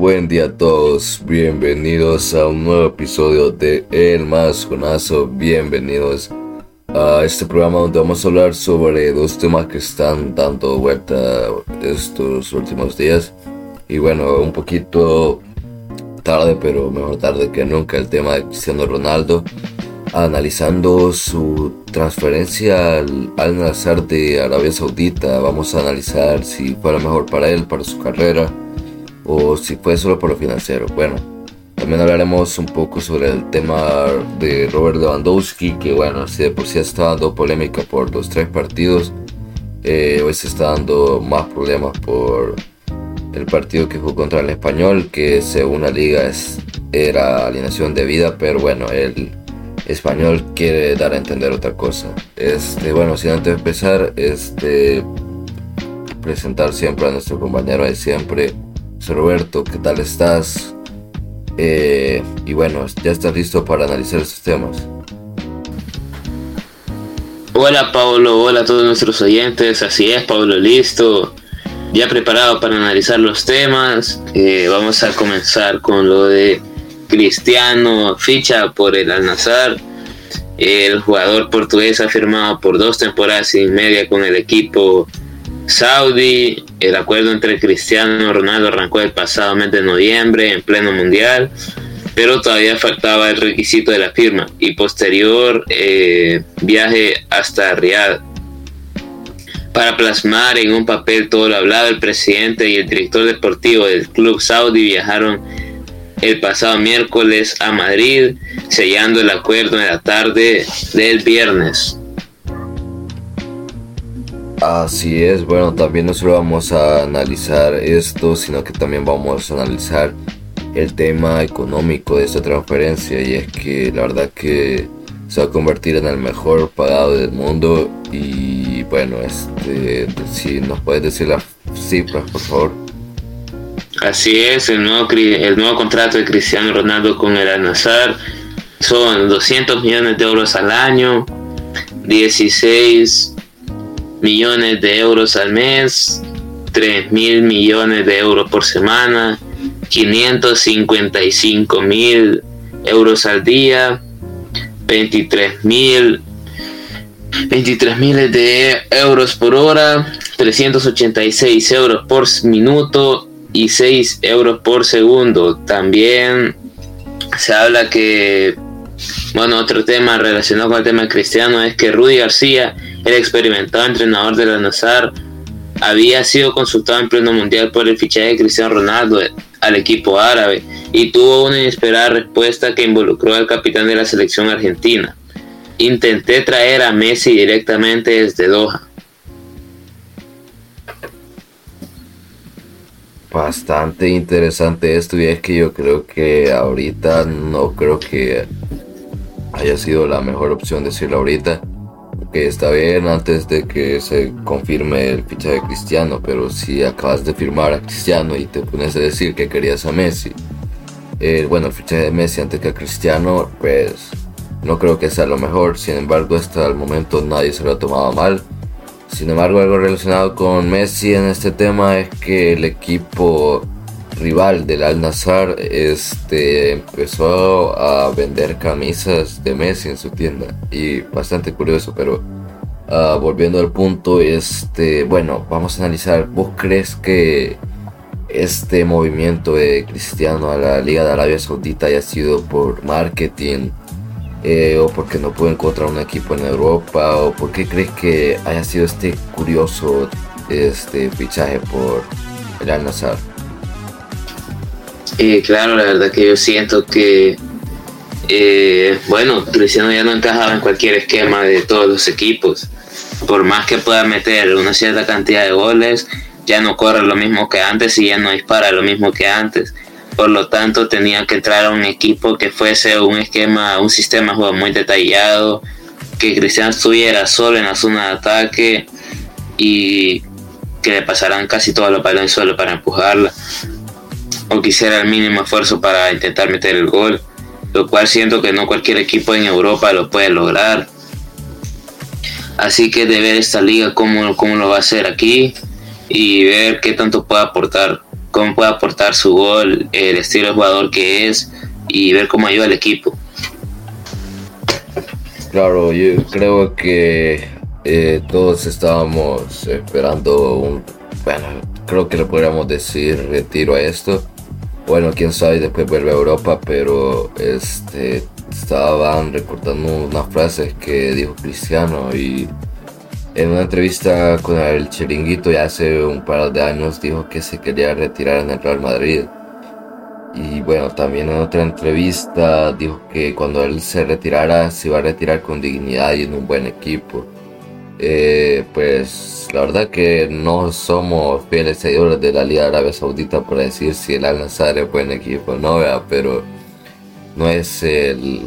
Buen día a todos, bienvenidos a un nuevo episodio de El Más Conazo, bienvenidos a este programa donde vamos a hablar sobre dos temas que están dando vuelta estos últimos días. Y bueno, un poquito tarde, pero mejor tarde que nunca, el tema de Cristiano Ronaldo, analizando su transferencia al, al Nazar de Arabia Saudita. Vamos a analizar si fue lo mejor para él, para su carrera o si fue solo por lo financiero. Bueno, también hablaremos un poco sobre el tema de Robert Lewandowski, que bueno, si de por sí está dando polémica por los tres partidos, eh, hoy se está dando más problemas por el partido que jugó contra el español, que según la liga es, era alineación de vida, pero bueno, el español quiere dar a entender otra cosa. Este, bueno, sin antes de empezar, este, presentar siempre a nuestro compañero de siempre, Roberto, ¿qué tal estás? Eh, y bueno, ya estás listo para analizar estos temas. Hola Pablo, hola a todos nuestros oyentes, así es Pablo, listo, ya preparado para analizar los temas. Eh, vamos a comenzar con lo de Cristiano, ficha por el Al-Nazar. El jugador portugués ha firmado por dos temporadas y media con el equipo Saudi. El acuerdo entre Cristiano Ronaldo arrancó el pasado mes de noviembre en pleno mundial, pero todavía faltaba el requisito de la firma y posterior eh, viaje hasta Riyadh. Para plasmar en un papel todo lo hablado, el presidente y el director deportivo del club Saudi viajaron el pasado miércoles a Madrid, sellando el acuerdo en la tarde del viernes. Así es, bueno, también no solo vamos a analizar esto, sino que también vamos a analizar el tema económico de esta transferencia y es que la verdad que se va a convertir en el mejor pagado del mundo y bueno, este, si nos puedes decir las cifras, por favor. Así es, el nuevo, el nuevo contrato de Cristiano Ronaldo con el Al-Nassr son 200 millones de euros al año, 16 millones de euros al mes, 3 mil millones de euros por semana, 555 mil euros al día, 23 mil 23 miles de euros por hora, 386 euros por minuto y 6 euros por segundo. También se habla que, bueno, otro tema relacionado con el tema cristiano es que Rudy García el experimentado entrenador de la Nazar había sido consultado en pleno mundial por el fichaje de Cristiano Ronaldo al equipo árabe y tuvo una inesperada respuesta que involucró al capitán de la selección argentina. Intenté traer a Messi directamente desde Doha. Bastante interesante esto y es que yo creo que ahorita no creo que haya sido la mejor opción decirlo ahorita que está bien antes de que se confirme el fichaje de Cristiano, pero si acabas de firmar a Cristiano y te pones a decir que querías a Messi, eh, bueno, el fichaje de Messi antes que a Cristiano, pues no creo que sea lo mejor. Sin embargo, hasta el momento nadie se lo ha tomado mal. Sin embargo, algo relacionado con Messi en este tema es que el equipo rival del Al Nazar este, empezó a vender camisas de Messi en su tienda. Y bastante curioso, pero uh, volviendo al punto, este, bueno, vamos a analizar. ¿Vos crees que este movimiento de Cristiano a la Liga de Arabia Saudita haya sido por marketing? Eh, o porque no pudo encontrar un equipo en Europa, o por qué crees que haya sido este curioso este fichaje por el Al Nazar? Eh, claro, la verdad que yo siento que, eh, bueno, Cristiano ya no encajaba en cualquier esquema de todos los equipos. Por más que pueda meter una cierta cantidad de goles, ya no corre lo mismo que antes y ya no dispara lo mismo que antes. Por lo tanto, tenía que entrar a un equipo que fuese un esquema, un sistema de juego muy detallado, que Cristiano estuviera solo en la zona de ataque y que le pasaran casi todos los balones solo para empujarla o quisiera el mínimo esfuerzo para intentar meter el gol, lo cual siento que no cualquier equipo en Europa lo puede lograr. Así que de ver esta liga cómo, cómo lo va a hacer aquí y ver qué tanto puede aportar cómo puede aportar su gol, el estilo de jugador que es y ver cómo ayuda al equipo. Claro, yo creo que eh, todos estábamos esperando un, bueno, creo que le podríamos decir retiro a esto. Bueno, quién sabe, después vuelve a Europa, pero este estaban recordando unas frases que dijo Cristiano y en una entrevista con el Chiringuito ya hace un par de años dijo que se quería retirar en el Real Madrid. Y bueno, también en otra entrevista dijo que cuando él se retirara se iba a retirar con dignidad y en un buen equipo. Eh, pues la verdad que no somos fieles seguidores de la Liga Árabe Saudita por decir si el Al-Nassr es buen equipo, no vea, pero no es el,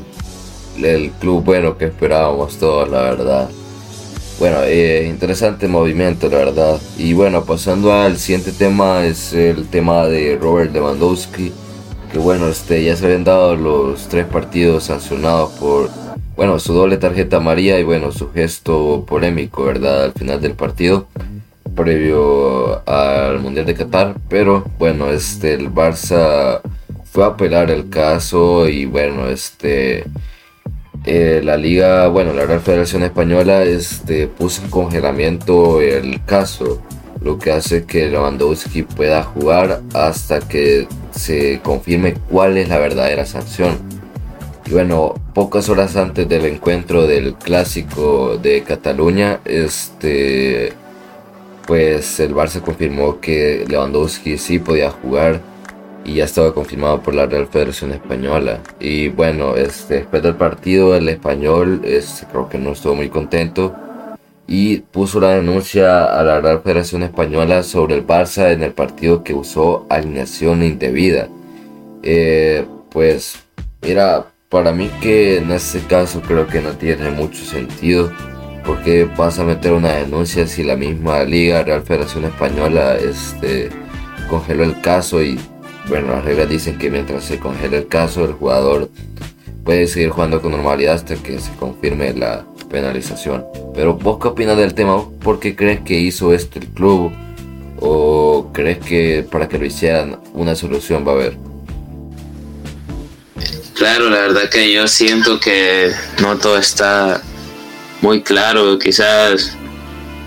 el club bueno que esperábamos todos, la verdad. Bueno, eh, interesante movimiento, la verdad. Y bueno, pasando al siguiente tema, es el tema de Robert Lewandowski. Que bueno, este, ya se habían dado los tres partidos sancionados por, bueno, su doble tarjeta amarilla y bueno, su gesto polémico, ¿verdad? Al final del partido, previo al Mundial de Qatar. Pero bueno, este, el Barça fue a apelar el caso y bueno, este eh, la liga, bueno, la Real Federación Española este, puso en congelamiento el caso, lo que hace que Lewandowski pueda jugar hasta que se confirme cuál es la verdadera sanción. Bueno, pocas horas antes del encuentro del clásico de Cataluña, este, pues el Barça confirmó que Lewandowski sí podía jugar y ya estaba confirmado por la Real Federación Española. Y bueno, este, después del partido, el español este, creo que no estuvo muy contento y puso la denuncia a la Real Federación Española sobre el Barça en el partido que usó alineación indebida. Eh, pues, mira, para mí que en este caso creo que no tiene mucho sentido. Porque vas a meter una denuncia si la misma Liga Real Federación Española este, congeló el caso y bueno, las reglas dicen que mientras se congela el caso, el jugador puede seguir jugando con normalidad hasta que se confirme la penalización. Pero vos qué opinas del tema? ¿Por qué crees que hizo esto el club? ¿O crees que para que lo hicieran una solución va a haber? Claro, la verdad que yo siento que no todo está muy claro. Quizás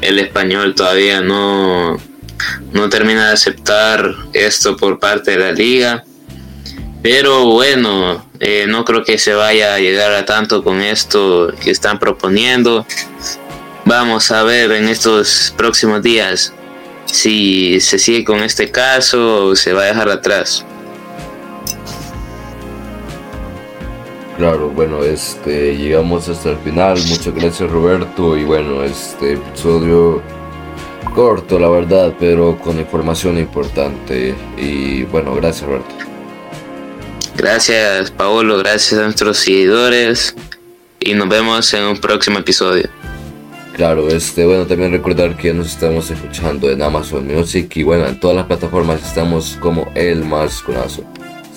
el español todavía no no termina de aceptar esto por parte de la liga. Pero bueno, eh, no creo que se vaya a llegar a tanto con esto que están proponiendo. Vamos a ver en estos próximos días si se sigue con este caso o se va a dejar atrás. Claro, bueno, este llegamos hasta el final. Muchas gracias Roberto y bueno, este episodio corto, la verdad, pero con información importante. Y bueno, gracias, Roberto. Gracias, Paolo. Gracias a nuestros seguidores. Y nos vemos en un próximo episodio. Claro, este, bueno, también recordar que nos estamos escuchando en Amazon Music y bueno, en todas las plataformas estamos como el más conazo.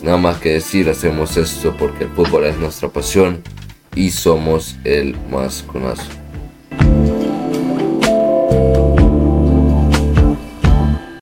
Nada más que decir, hacemos esto porque el fútbol es nuestra pasión y somos el más conazo.